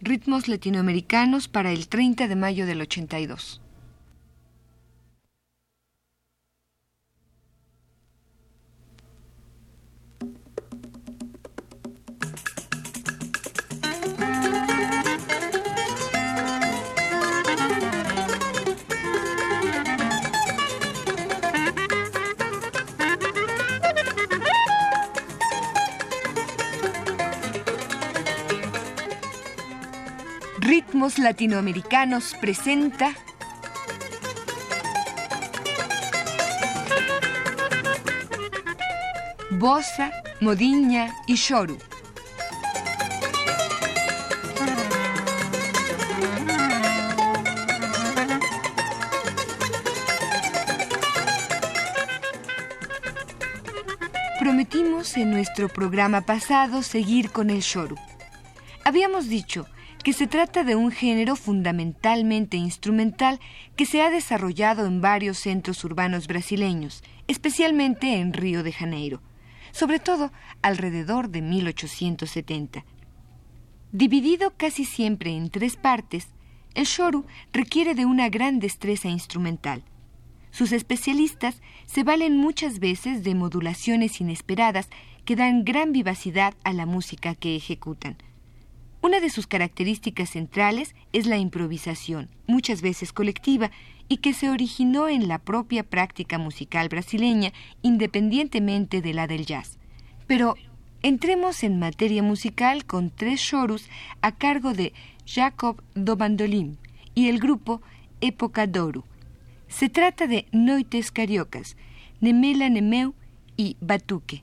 Ritmos latinoamericanos para el 30 de mayo del 82. Latinoamericanos presenta Bossa, Modiña y Shoru. Prometimos en nuestro programa pasado seguir con el Shoru. Habíamos dicho que se trata de un género fundamentalmente instrumental que se ha desarrollado en varios centros urbanos brasileños, especialmente en Río de Janeiro, sobre todo alrededor de 1870. Dividido casi siempre en tres partes, el shoru requiere de una gran destreza instrumental. Sus especialistas se valen muchas veces de modulaciones inesperadas que dan gran vivacidad a la música que ejecutan. Una de sus características centrales es la improvisación, muchas veces colectiva, y que se originó en la propia práctica musical brasileña, independientemente de la del jazz. Pero entremos en materia musical con tres chorus a cargo de Jacob do Bandolim y el grupo Época Douro. Se trata de Noites Cariocas, Nemela Nemeu y Batuque.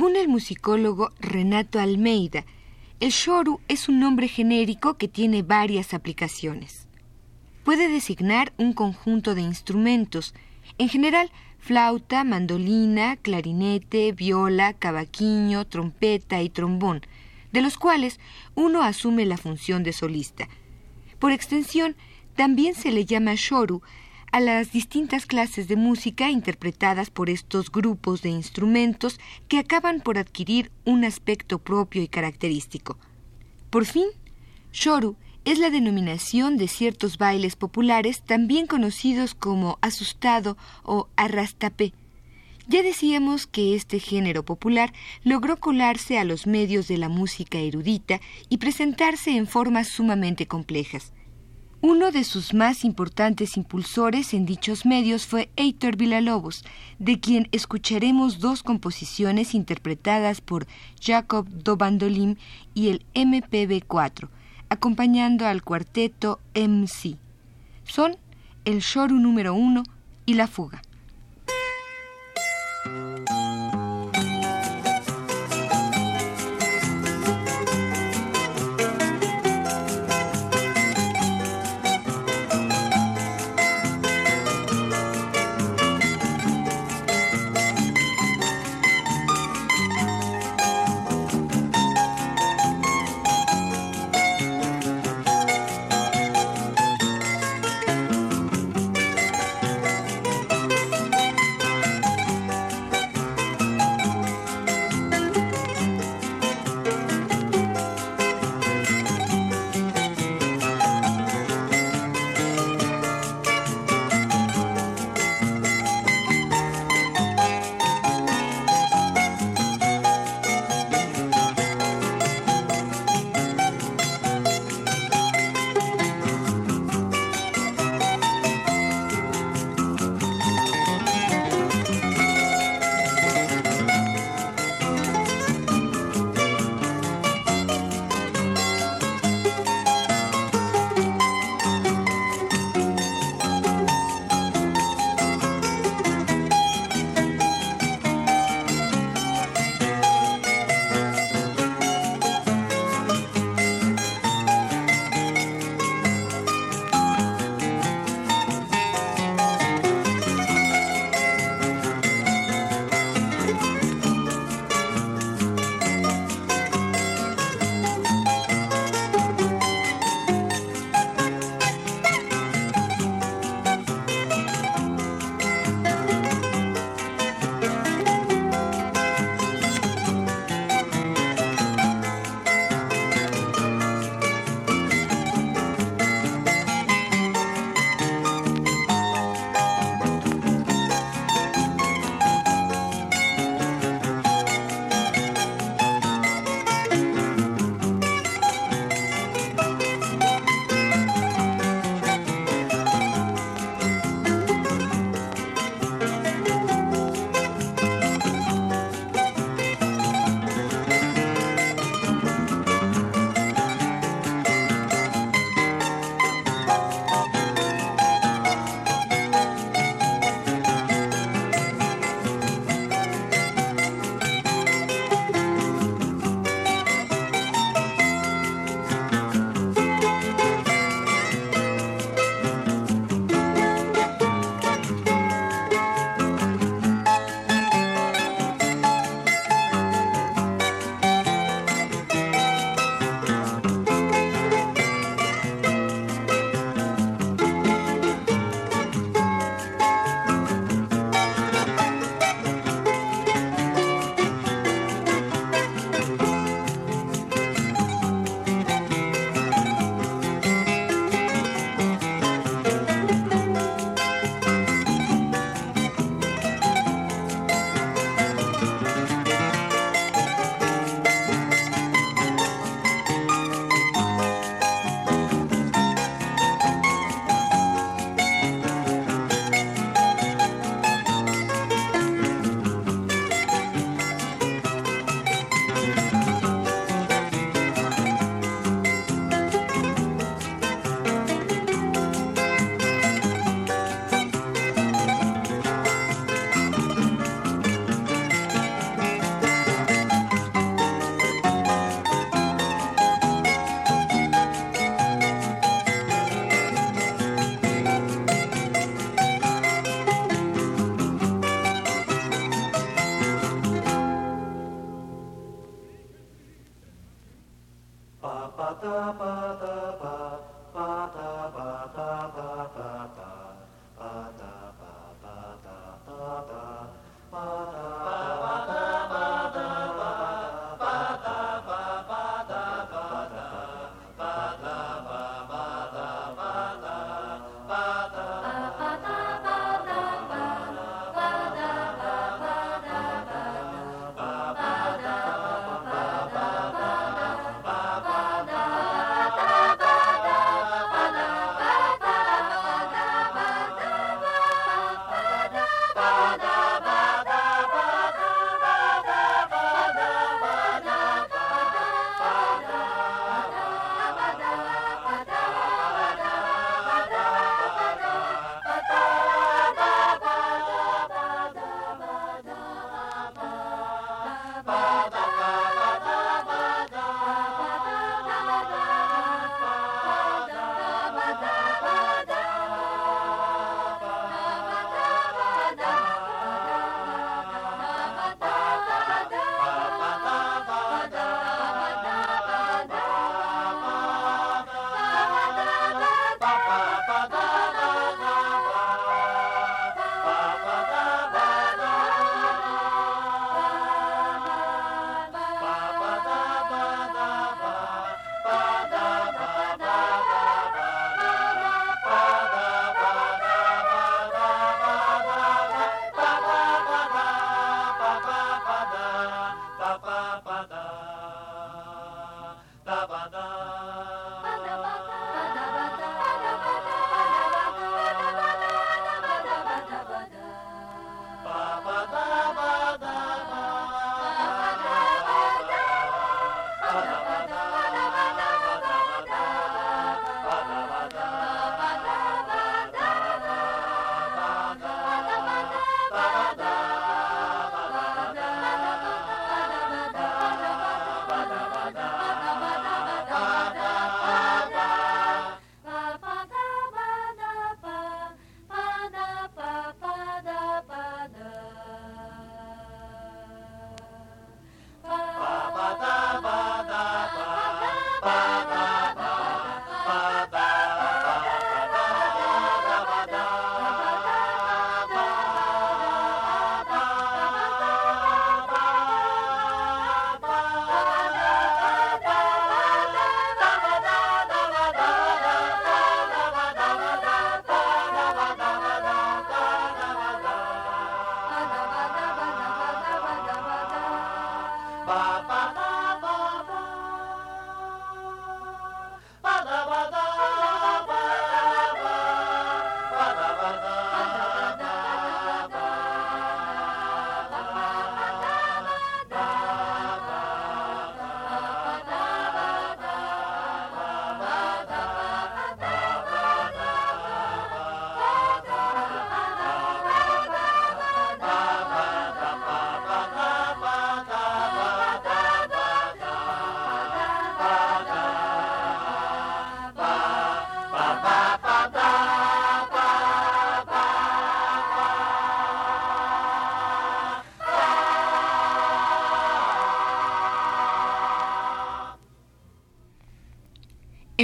Según el musicólogo Renato Almeida, el shoru es un nombre genérico que tiene varias aplicaciones. Puede designar un conjunto de instrumentos, en general flauta, mandolina, clarinete, viola, cavaquinho, trompeta y trombón, de los cuales uno asume la función de solista. Por extensión, también se le llama shoru a las distintas clases de música interpretadas por estos grupos de instrumentos que acaban por adquirir un aspecto propio y característico. Por fin, shoru es la denominación de ciertos bailes populares también conocidos como asustado o arrastapé. Ya decíamos que este género popular logró colarse a los medios de la música erudita y presentarse en formas sumamente complejas. Uno de sus más importantes impulsores en dichos medios fue Heitor Villalobos, de quien escucharemos dos composiciones interpretadas por Jacob do Bandolim y el MPB4, acompañando al cuarteto MC. Son el Shoru número uno y la fuga.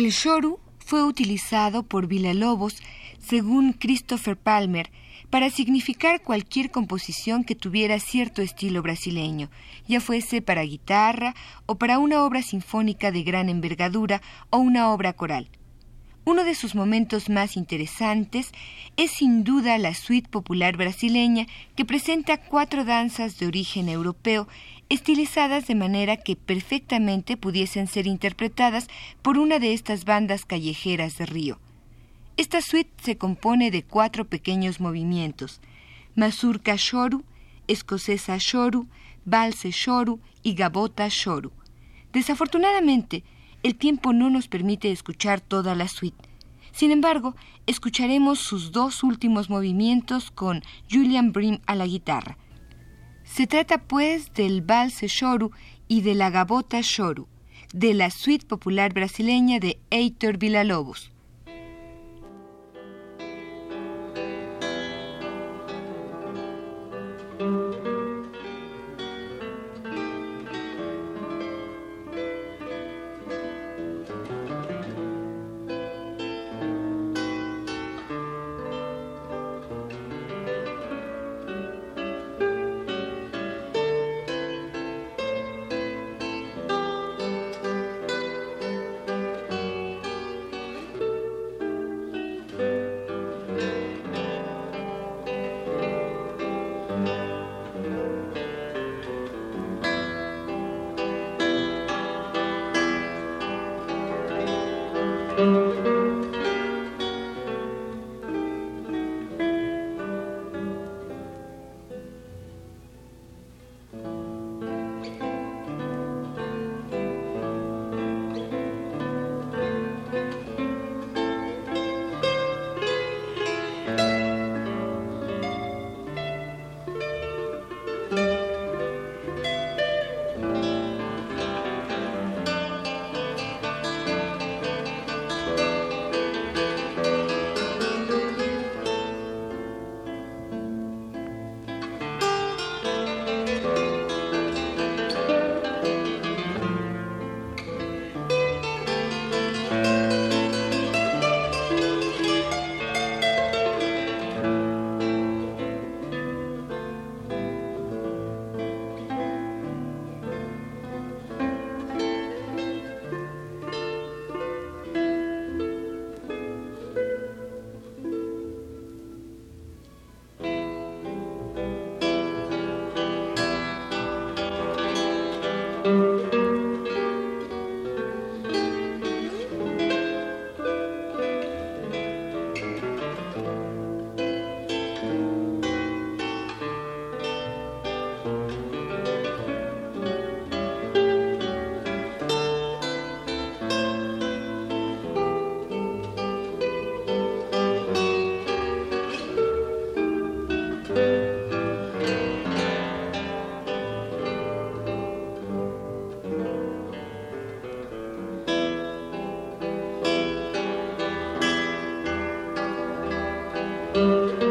El shoru fue utilizado por Villalobos, según Christopher Palmer, para significar cualquier composición que tuviera cierto estilo brasileño, ya fuese para guitarra o para una obra sinfónica de gran envergadura o una obra coral. Uno de sus momentos más interesantes es sin duda la suite popular brasileña que presenta cuatro danzas de origen europeo estilizadas de manera que perfectamente pudiesen ser interpretadas por una de estas bandas callejeras de Río. Esta suite se compone de cuatro pequeños movimientos: Mazurka Shoru, Escocesa Shoru, Valse Shoru y Gabota Shoru. Desafortunadamente, el tiempo no nos permite escuchar toda la suite. Sin embargo, escucharemos sus dos últimos movimientos con Julian Brim a la guitarra. Se trata pues del valse shoru y de la gabota shoru, de la suite popular brasileña de Heitor Villalobos. Música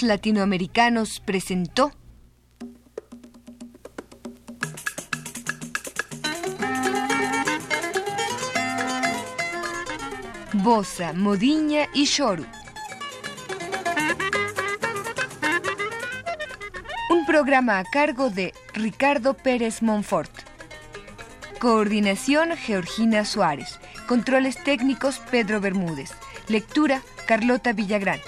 Latinoamericanos presentó Bosa, Modiña y Shoru. Un programa a cargo de Ricardo Pérez Monfort. Coordinación Georgina Suárez. Controles técnicos Pedro Bermúdez. Lectura Carlota Villagrán.